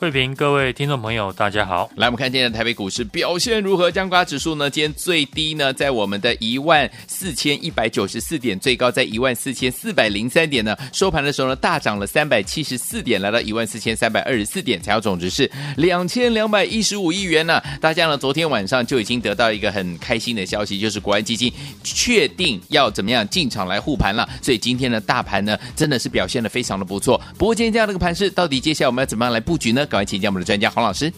慧平，各位听众朋友，大家好。来，我们看今天的台北股市表现如何？将瓜指数呢？今天最低呢，在我们的一万四千一百九十四点，最高在一万四千四百零三点呢。收盘的时候呢，大涨了三百七十四点，来到一万四千三百二十四点，成交总值是两千两百一十五亿元呢。大家呢，昨天晚上就已经得到一个很开心的消息，就是国安基金确定要怎么样进场来护盘了。所以今天的大盘呢，真的是表现的非常的不错。不过今天这样的一个盘势，到底接下来我们要怎么样来布局呢？赶快请教我们的专家洪老师。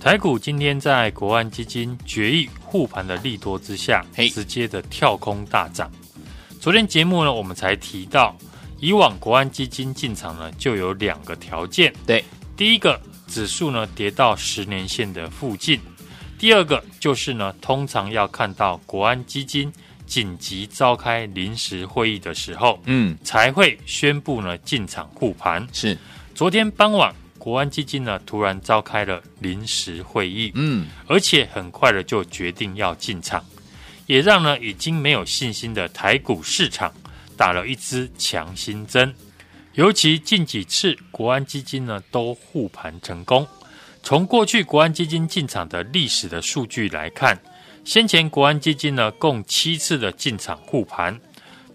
台股今天在国安基金决议护盘的利多之下，直接的跳空大涨。昨天节目呢，我们才提到，以往国安基金进场呢，就有两个条件。对，第一个指数呢跌到十年线的附近，第二个就是呢，通常要看到国安基金紧急召开临时会议的时候，嗯，才会宣布呢进场护盘。是，昨天傍晚。国安基金呢，突然召开了临时会议，嗯，而且很快的就决定要进场，也让呢已经没有信心的台股市场打了一支强心针。尤其近几次国安基金呢都护盘成功，从过去国安基金进场的历史的数据来看，先前国安基金呢共七次的进场护盘，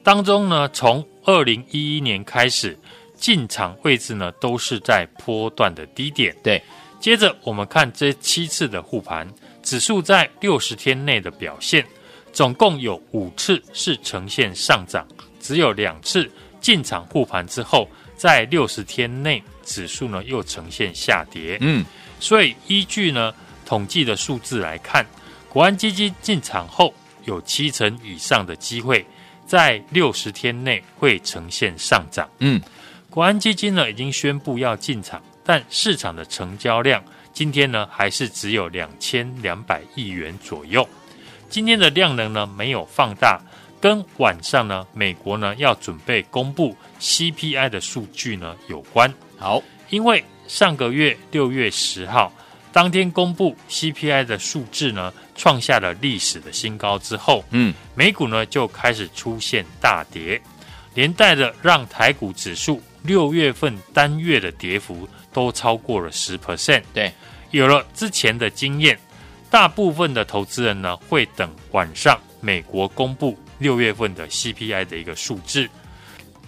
当中呢从二零一一年开始。进场位置呢，都是在波段的低点。对，接着我们看这七次的护盘，指数在六十天内的表现，总共有五次是呈现上涨，只有两次进场护盘之后，在六十天内指数呢又呈现下跌。嗯，所以依据呢统计的数字来看，国安基金进场后有七成以上的机会在六十天内会呈现上涨。嗯。国安基金呢已经宣布要进场，但市场的成交量今天呢还是只有两千两百亿元左右。今天的量能呢没有放大，跟晚上呢美国呢要准备公布 CPI 的数据呢有关。好，因为上个月六月十号当天公布 CPI 的数字呢创下了历史的新高之后，嗯，美股呢就开始出现大跌，连带的让台股指数。六月份单月的跌幅都超过了十 percent。对，有了之前的经验，大部分的投资人呢会等晚上美国公布六月份的 CPI 的一个数字。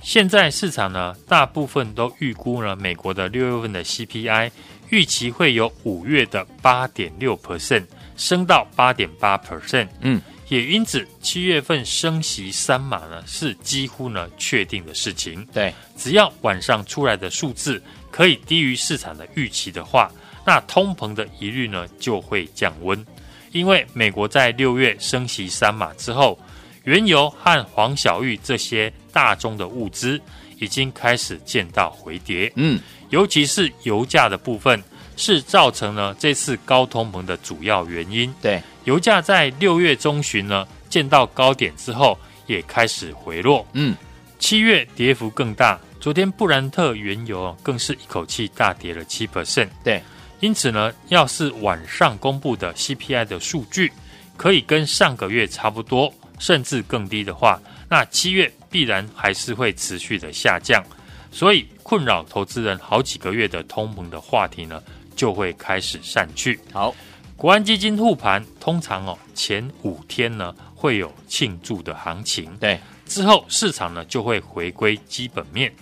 现在市场呢大部分都预估呢美国的六月份的 CPI 预期会有五月的八点六 percent 升到八点八 percent。嗯。也因此，七月份升息三码呢，是几乎呢确定的事情。对，只要晚上出来的数字可以低于市场的预期的话，那通膨的疑虑呢就会降温。因为美国在六月升息三码之后，原油和黄小玉这些大宗的物资已经开始见到回跌。嗯，尤其是油价的部分，是造成了这次高通膨的主要原因。对。油价在六月中旬呢见到高点之后，也开始回落。嗯，七月跌幅更大。昨天布兰特原油更是一口气大跌了七 percent。对，因此呢，要是晚上公布的 CPI 的数据可以跟上个月差不多，甚至更低的话，那七月必然还是会持续的下降。所以困扰投资人好几个月的通膨的话题呢，就会开始散去。好。国安基金护盘，通常哦前五天呢会有庆祝的行情，对，之后市场呢就会回归基本面。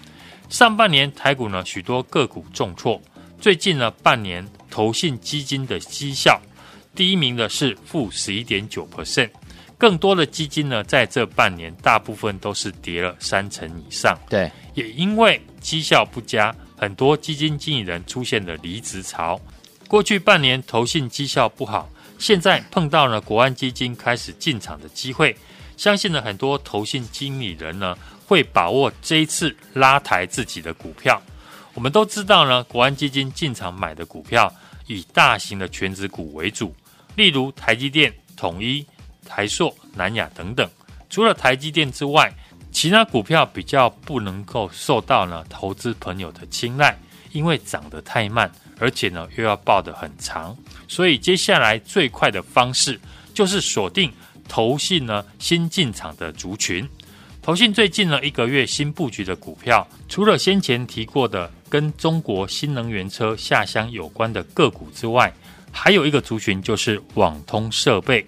上半年台股呢许多个股重挫，最近呢半年投信基金的绩效，第一名的是负十一点九 percent，更多的基金呢在这半年大部分都是跌了三成以上，对，也因为绩效不佳，很多基金经理人出现了离职潮。过去半年投信绩效不好，现在碰到了国安基金开始进场的机会，相信呢很多投信经理人呢会把握这一次拉抬自己的股票。我们都知道呢，国安基金进场买的股票以大型的全值股为主，例如台积电、统一、台硕、南亚等等。除了台积电之外，其他股票比较不能够受到呢投资朋友的青睐，因为涨得太慢，而且呢又要抱得很长。所以接下来最快的方式就是锁定投信呢新进场的族群。投信最近呢一个月新布局的股票，除了先前提过的跟中国新能源车下乡有关的个股之外，还有一个族群就是网通设备。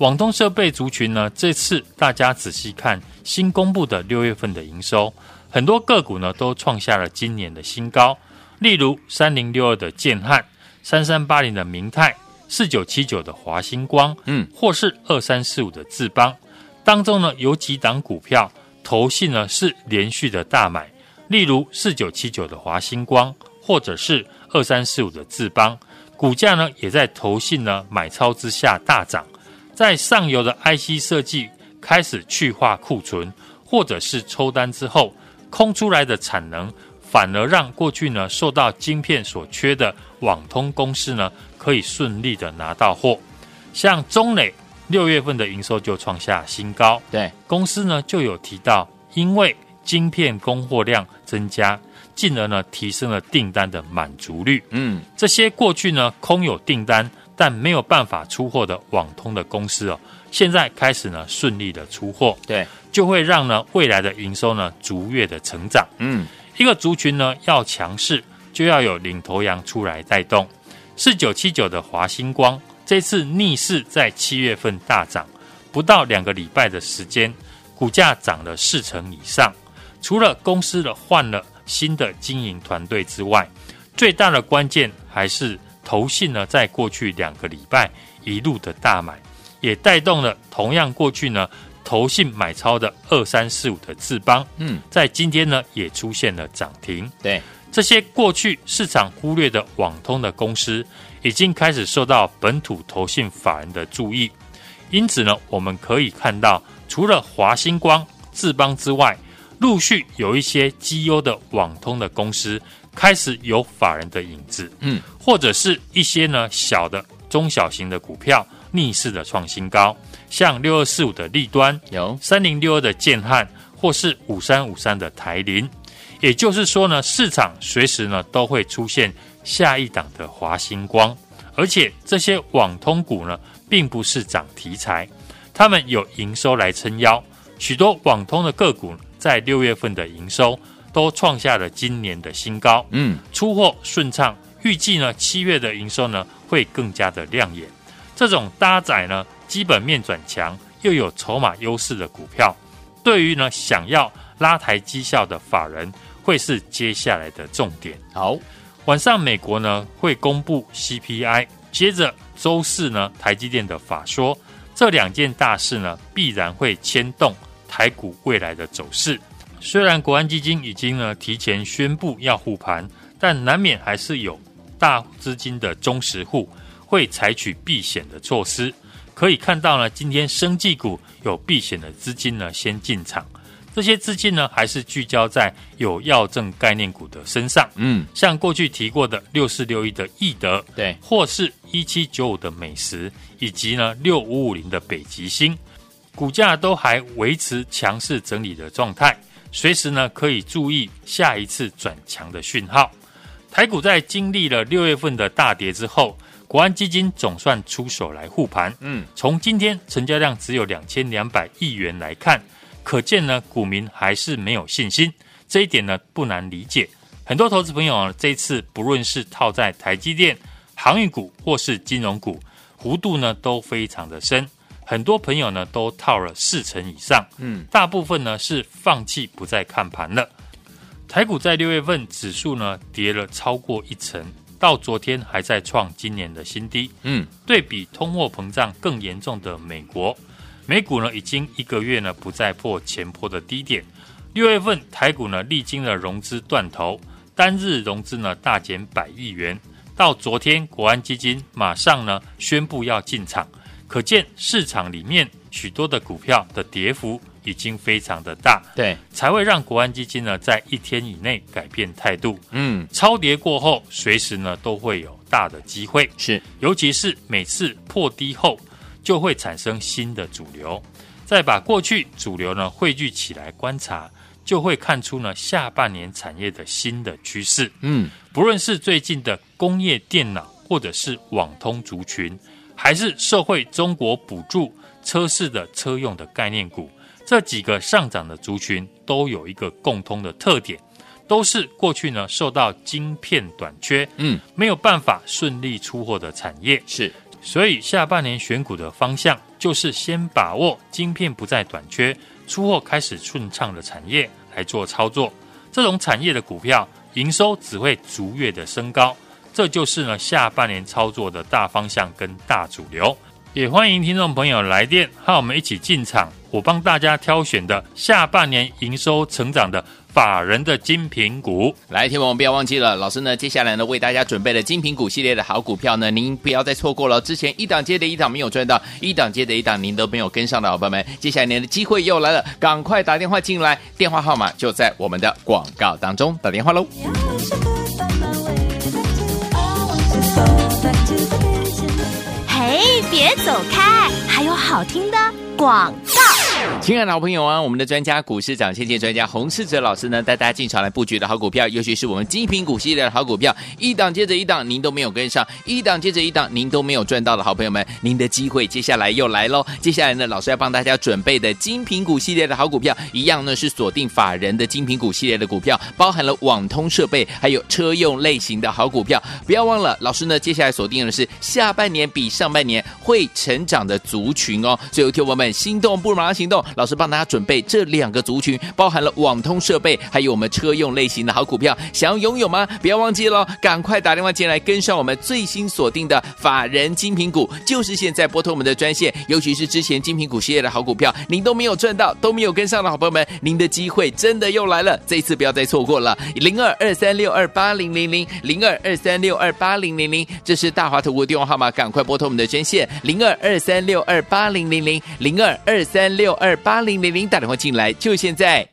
网通设备族群呢，这次大家仔细看新公布的六月份的营收，很多个股呢都创下了今年的新高，例如三零六二的建汉、三三八零的明泰、四九七九的华星光，嗯，或是二三四五的智邦。当中呢，有几档股票，投信呢是连续的大买，例如四九七九的华星光，或者是二三四五的智邦，股价呢也在投信呢买超之下大涨。在上游的 IC 设计开始去化库存，或者是抽单之后，空出来的产能，反而让过去呢受到晶片所缺的网通公司呢，可以顺利的拿到货，像中磊。六月份的营收就创下新高，对公司呢就有提到，因为晶片供货量增加，进而呢提升了订单的满足率。嗯，这些过去呢空有订单但没有办法出货的网通的公司哦，现在开始呢顺利的出货，对，就会让呢未来的营收呢逐月的成长。嗯，一个族群呢要强势，就要有领头羊出来带动。四九七九的华星光。这次逆势在七月份大涨，不到两个礼拜的时间，股价涨了四成以上。除了公司的换了新的经营团队之外，最大的关键还是投信呢，在过去两个礼拜一路的大买，也带动了同样过去呢投信买超的二三四五的智邦，嗯，在今天呢也出现了涨停。对，这些过去市场忽略的网通的公司。已经开始受到本土投信法人的注意，因此呢，我们可以看到，除了华星光、智邦之外，陆续有一些绩优的网通的公司开始有法人的影子，嗯，或者是一些呢小的中小型的股票逆势的创新高，像六二四五的立端，有三零六二的建汉，或是五三五三的台林，也就是说呢，市场随时呢都会出现。下一档的华星光，而且这些网通股呢，并不是涨题材，他们有营收来撑腰。许多网通的个股在六月份的营收都创下了今年的新高，嗯，出货顺畅，预计呢七月的营收呢会更加的亮眼。这种搭载呢基本面转强又有筹码优势的股票，对于呢想要拉抬绩效的法人，会是接下来的重点。好。晚上，美国呢会公布 CPI，接着周四呢台积电的法说，这两件大事呢必然会牵动台股未来的走势。虽然国安基金已经呢提前宣布要护盘，但难免还是有大资金的忠实户会采取避险的措施。可以看到呢，今天生技股有避险的资金呢先进场。这些资金呢，还是聚焦在有药证概念股的身上。嗯，像过去提过的六四六一的易德，对，或是一七九五的美食，以及呢六五五零的北极星，股价都还维持强势整理的状态，随时呢可以注意下一次转强的讯号。台股在经历了六月份的大跌之后，国安基金总算出手来护盘。嗯，从今天成交量只有两千两百亿元来看。可见呢，股民还是没有信心，这一点呢不难理解。很多投资朋友啊，这一次不论是套在台积电、航运股或是金融股，弧度呢都非常的深。很多朋友呢都套了四成以上，嗯，大部分呢是放弃不再看盘了。台股在六月份指数呢跌了超过一成，到昨天还在创今年的新低。嗯，对比通货膨胀更严重的美国。美股呢已经一个月呢不再破前坡的低点，六月份台股呢历经了融资断头，单日融资呢大减百亿元，到昨天国安基金马上呢宣布要进场，可见市场里面许多的股票的跌幅已经非常的大，对，才会让国安基金呢在一天以内改变态度。嗯，超跌过后，随时呢都会有大的机会，是，尤其是每次破低后，就会产生新的主流，再把过去主流呢汇聚起来观察，就会看出呢下半年产业的新的趋势。嗯，不论是最近的工业电脑，或者是网通族群，还是社会中国补助车市的车用的概念股，这几个上涨的族群都有一个共通的特点，都是过去呢受到晶片短缺，嗯，没有办法顺利出货的产业。是，所以下半年选股的方向就是先把握晶片不再短缺、出货开始顺畅的产业来做操作。这种产业的股票营收只会逐月的升高。这就是呢下半年操作的大方向跟大主流，也欢迎听众朋友来电和我们一起进场，我帮大家挑选的下半年营收成长的法人的精品股。来，听我们不要忘记了，老师呢接下来呢为大家准备了精品股系列的好股票呢，您不要再错过了。之前一档接着一档没有赚到，一档接着一档您都没有跟上的好朋友们，接下来您的机会又来了，赶快打电话进来，电话号码就在我们的广告当中，打电话喽。别走开，还有好听的广告。亲爱的好朋友啊，我们的专家股市长、线见专家洪世哲老师呢，带大家进场来布局的好股票，尤其是我们精品股系列的好股票，一档接着一档，您都没有跟上；一档接着一档，您都没有赚到的好朋友们，您的机会接下来又来喽！接下来呢，老师要帮大家准备的精品股系列的好股票，一样呢是锁定法人的精品股系列的股票，包含了网通设备还有车用类型的好股票。不要忘了，老师呢接下来锁定的是下半年比上半年会成长的族群哦。所以，听友们心动不如马上行动。老师帮大家准备这两个族群，包含了网通设备，还有我们车用类型的好股票，想要拥有吗？不要忘记了，赶快打电话进来，跟上我们最新锁定的法人精品股，就是现在拨通我们的专线。尤其是之前精品股系列的好股票，您都没有赚到，都没有跟上的好朋友们，您的机会真的又来了，这一次不要再错过了。零二二三六二八零零零零二二三六二八零零零，这是大华投顾电话号码，赶快拨通我们的专线零二二三六二八零零零零二二三六二八零零零，打电话进来就现在。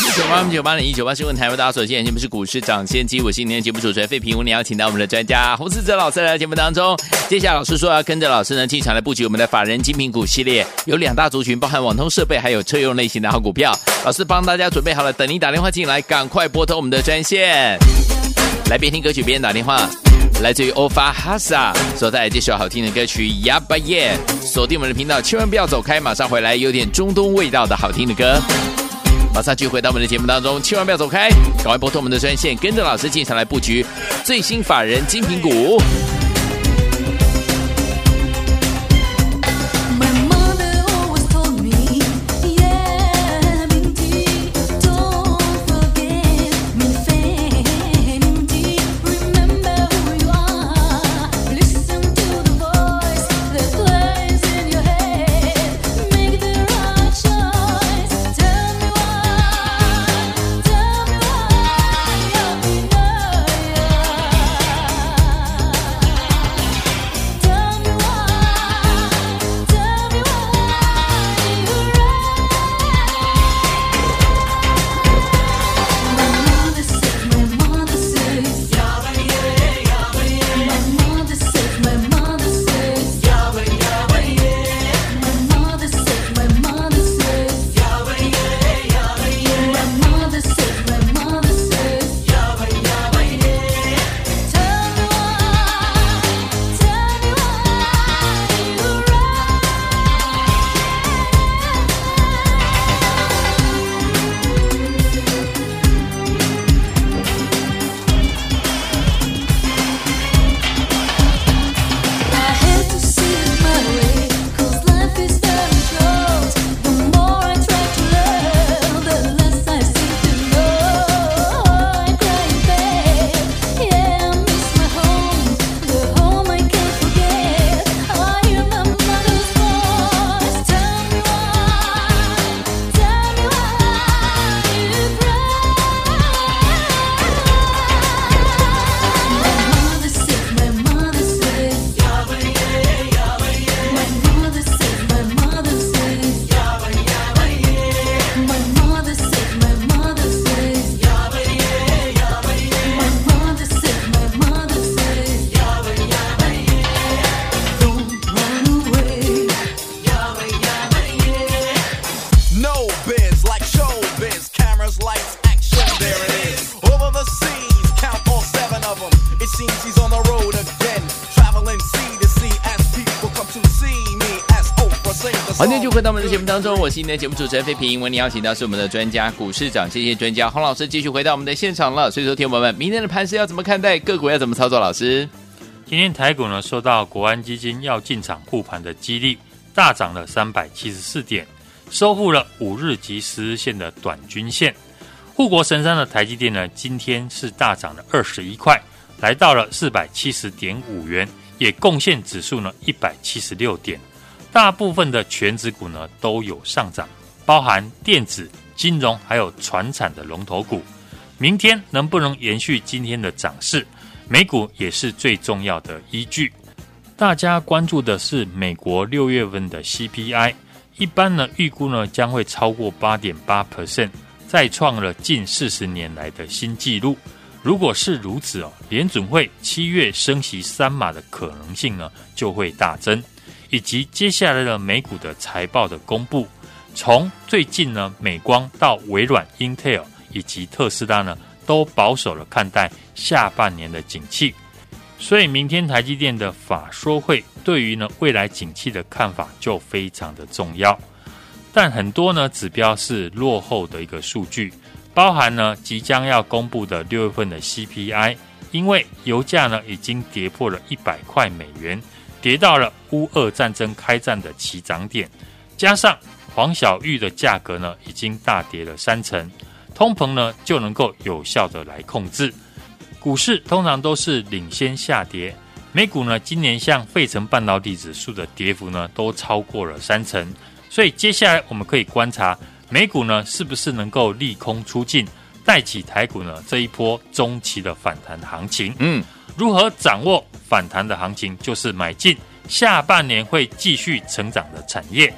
一九八零九八零一九八新闻台为大家所见，节目是股市涨先机，我是今天节目主持人费平，我们邀请到我们的专家洪思哲老师来到节目当中。接下来老师说要跟着老师呢进场来布局我们的法人精品股系列，有两大族群，包含网通设备还有车用类型的好股票。老师帮大家准备好了，等你打电话进来，赶快拨通我们的专线，来边听歌曲边打电话。来自于欧法哈萨所带来这首好听的歌曲《亚巴耶》，锁定我们的频道，千万不要走开，马上回来，有点中东味道的好听的歌。马上就回到我们的节目当中，千万不要走开，赶快拨通我们的专线，跟着老师进场来布局最新法人精品股。好，那就回到我们的节目当中，我是今天的节目主持人费平。为你邀请到是我们的专家股市长，谢谢专家洪老师继续回到我们的现场了。所以说，听友们，明天的盘势要怎么看待？个股要怎么操作？老师，今天台股呢受到国安基金要进场护盘的激励，大涨了三百七十四点，收复了五日及十日线的短均线。护国神山的台积电呢，今天是大涨了二十一块，来到了四百七十点五元，也贡献指数呢一百七十六点。大部分的权值股呢都有上涨，包含电子、金融还有传产的龙头股。明天能不能延续今天的涨势，美股也是最重要的依据。大家关注的是美国六月份的 CPI，一般呢预估呢将会超过八点八 percent，再创了近四十年来的新纪录。如果是如此哦，联准会七月升息三码的可能性呢就会大增。以及接下来的美股的财报的公布，从最近呢，美光到微软、Intel 以及特斯拉呢，都保守了看待下半年的景气，所以明天台积电的法说会对于呢未来景气的看法就非常的重要，但很多呢指标是落后的一个数据，包含呢即将要公布的六月份的 CPI，因为油价呢已经跌破了一百块美元。跌到了乌俄战争开战的起涨点，加上黄小玉的价格呢已经大跌了三成，通膨呢就能够有效的来控制。股市通常都是领先下跌，美股呢今年像费城半导体指数的跌幅呢都超过了三成，所以接下来我们可以观察美股呢是不是能够利空出尽，带起台股呢这一波中期的反弹行情。嗯。如何掌握反弹的行情？就是买进下半年会继续成长的产业。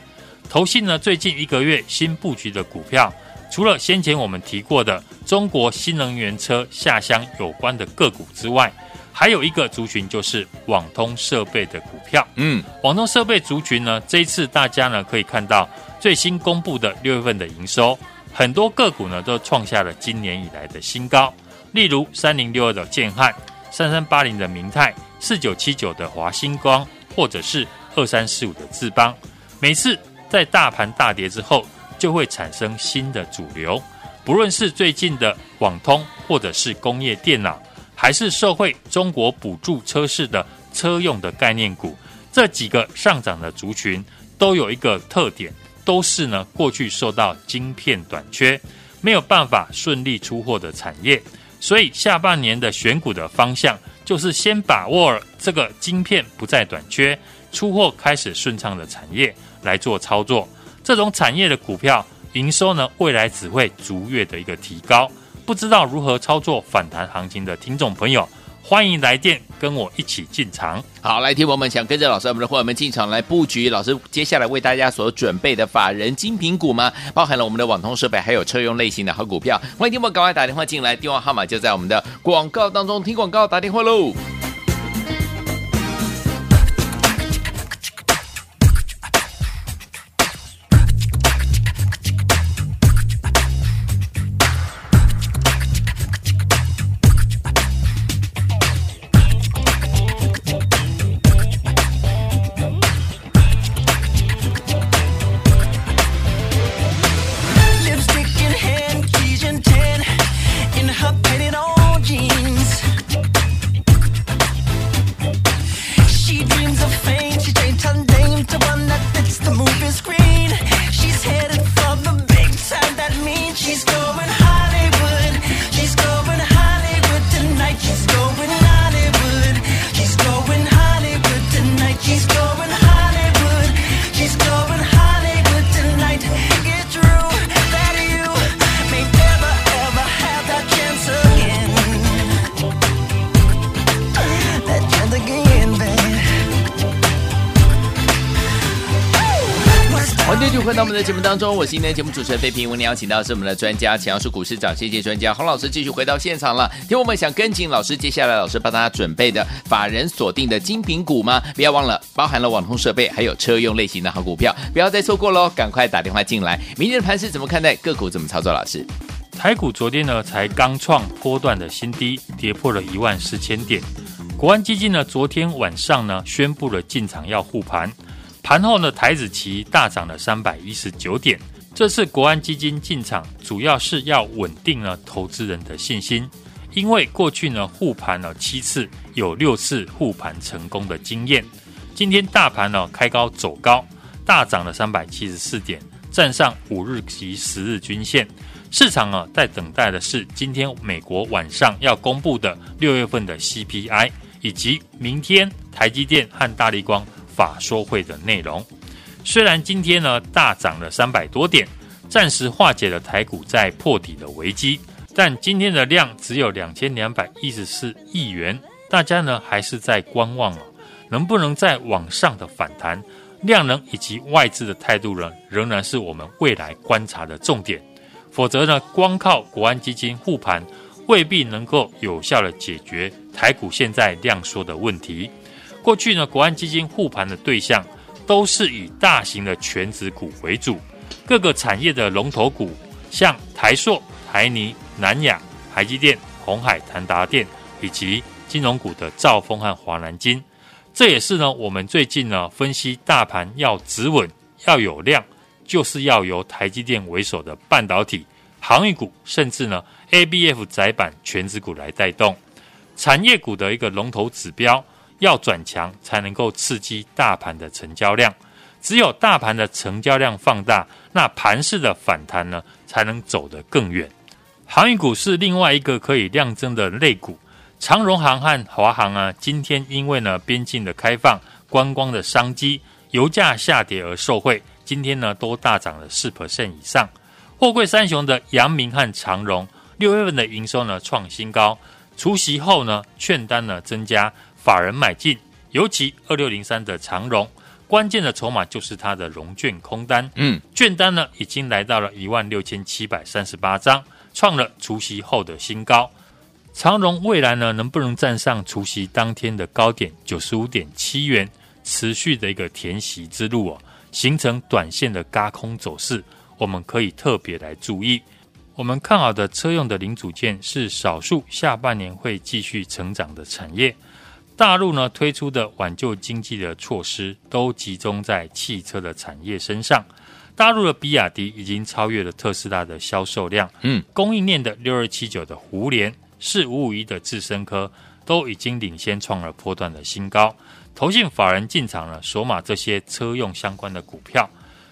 投信呢，最近一个月新布局的股票，除了先前我们提过的中国新能源车下乡有关的个股之外，还有一个族群就是网通设备的股票。嗯，网通设备族群呢，这一次大家呢可以看到最新公布的六月份的营收，很多个股呢都创下了今年以来的新高，例如三零六二的建汉。三三八零的明泰，四九七九的华星光，或者是二三四五的智邦，每次在大盘大跌之后，就会产生新的主流。不论是最近的网通，或者是工业电脑，还是受惠中国补助车市的车用的概念股，这几个上涨的族群都有一个特点，都是呢过去受到晶片短缺，没有办法顺利出货的产业。所以下半年的选股的方向，就是先把握这个晶片不再短缺、出货开始顺畅的产业来做操作。这种产业的股票营收呢，未来只会逐月的一个提高。不知道如何操作反弹行情的听众朋友，欢迎来电跟我一起进场。好，来听我们想跟着老师，我们的伙伴们进场来布局。老师接下来为大家所准备的法人精品股吗？包含了我们的网通设备，还有车用类型的好股票。欢迎听我们赶快打电话进来，电话号码就在我们的广告当中。听广告，打电话喽。到我们的节目当中，我是今天节目主持人费平。为您邀请到是我们的专家，强势股市涨跌谢专家洪老师，继续回到现场了。听我们想跟紧老师，接下来老师帮大家准备的法人锁定的精品股吗？不要忘了，包含了网通设备，还有车用类型的好股票，不要再错过喽！赶快打电话进来。明天的盘势怎么看待？个股怎么操作？老师，台股昨天呢才刚创波段的新低，跌破了一万四千点。国安基金呢昨天晚上呢宣布了进场要护盘。盘后呢，台指期大涨了三百一十九点。这次国安基金进场，主要是要稳定了投资人的信心，因为过去呢护盘了七次，有六次护盘成功的经验。今天大盘呢开高走高，大涨了三百七十四点，站上五日及十日均线。市场啊在等待的是今天美国晚上要公布的六月份的 CPI，以及明天台积电和大立光法说会的内容。虽然今天呢大涨了三百多点，暂时化解了台股在破底的危机，但今天的量只有两千两百一十四亿元，大家呢还是在观望啊，能不能再往上的反弹？量能以及外资的态度呢，仍然是我们未来观察的重点。否则呢，光靠国安基金护盘，未必能够有效的解决台股现在量缩的问题。过去呢，国安基金护盘的对象，都是以大型的全值股为主，各个产业的龙头股，像台塑、台泥、南亚、台积电、红海、台达电，以及金融股的兆丰和华南金。这也是呢，我们最近呢分析大盘要止稳、要有量，就是要由台积电为首的半导体、航运股，甚至呢 ABF 载板全值股来带动产业股的一个龙头指标。要转强才能够刺激大盘的成交量，只有大盘的成交量放大，那盘势的反弹呢才能走得更远。航运股是另外一个可以量增的类股，长荣航和华航啊，今天因为呢边境的开放、观光的商机、油价下跌而受惠，今天呢都大涨了四 percent 以上。货柜三雄的阳明和长荣六月份的营收呢创新高，除夕后呢券单呢增加。法人买进，尤其二六零三的长荣，关键的筹码就是它的融券空单。嗯，券单呢已经来到了一万六千七百三十八张，创了除夕后的新高。长荣未来呢能不能站上除夕当天的高点九十五点七元，持续的一个填息之路哦，形成短线的轧空走势，我们可以特别来注意。我们看好的车用的零组件是少数下半年会继续成长的产业。大陆呢推出的挽救经济的措施都集中在汽车的产业身上。大陆的比亚迪已经超越了特斯拉的销售量，嗯，供应链的六二七九的胡连、四五五一的智深科都已经领先创了波段的新高。投信法人进场了，索马这些车用相关的股票。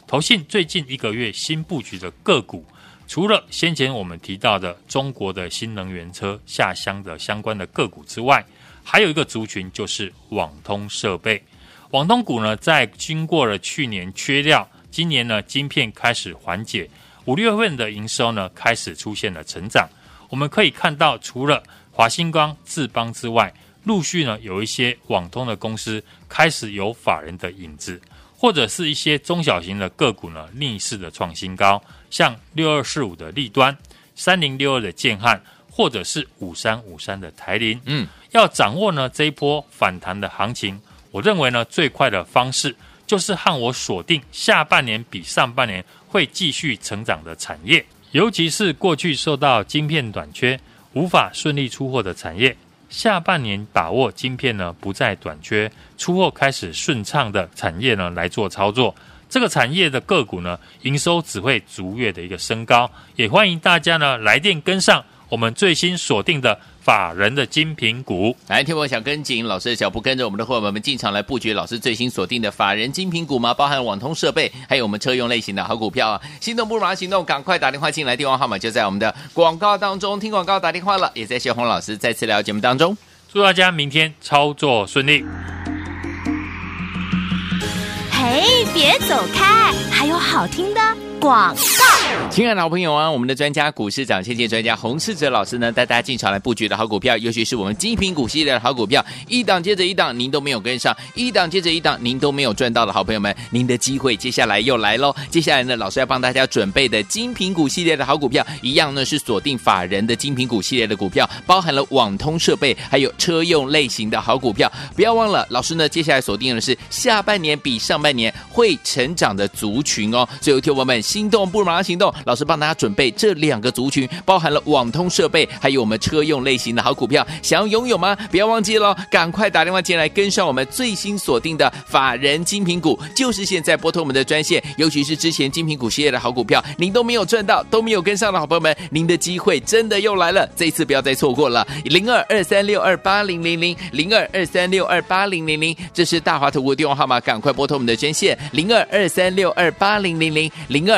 投信最近一个月新布局的个股，除了先前我们提到的中国的新能源车下乡的相关的个股之外，还有一个族群就是网通设备，网通股呢，在经过了去年缺料，今年呢晶片开始缓解，五六月份的营收呢开始出现了成长。我们可以看到，除了华星光、智邦之外，陆续呢有一些网通的公司开始有法人的影子，或者是一些中小型的个股呢逆势的创新高，像六二四五的立端、三零六二的建汉。或者是五三五三的台铃，嗯，要掌握呢这一波反弹的行情，我认为呢最快的方式就是和我锁定下半年比上半年会继续成长的产业，尤其是过去受到晶片短缺无法顺利出货的产业，下半年把握晶片呢不再短缺，出货开始顺畅的产业呢来做操作，这个产业的个股呢营收只会逐月的一个升高，也欢迎大家呢来电跟上。我们最新锁定的法人的精品股，来，听我想跟紧老师的脚步，跟着我们的伙伴们进场来布局老师最新锁定的法人精品股吗？包含网通设备，还有我们车用类型的好股票啊！心动不如马上行动，赶快打电话进来，电话号码就在我们的广告当中。听广告打电话了，也在谢红老师再次聊节目当中。祝大家明天操作顺利。嘿，别走开，还有好听的。广告，亲爱的好朋友啊，我们的专家股市长，谢谢专家洪世哲老师呢，带大家进场来布局的好股票，尤其是我们精品股系列的好股票，一档接着一档，您都没有跟上，一档接着一档，您都没有赚到的好朋友们，您的机会接下来又来喽！接下来呢，老师要帮大家准备的精品股系列的好股票，一样呢是锁定法人的精品股系列的股票，包含了网通设备，还有车用类型的好股票，不要忘了，老师呢接下来锁定的是下半年比上半年会成长的族群哦，所以有听友们。心动不如马上行动。老师帮大家准备这两个族群，包含了网通设备，还有我们车用类型的好股票，想要拥有吗？不要忘记了，赶快打电话进来，跟上我们最新锁定的法人精品股，就是现在拨通我们的专线。尤其是之前精品股系列的好股票，您都没有赚到，都没有跟上的好朋友们，您的机会真的又来了，这一次不要再错过了。零二二三六二八零零零零二二三六二八零零零，这是大华投顾的电话号码，赶快拨通我们的专线零二二三六二八零零零零二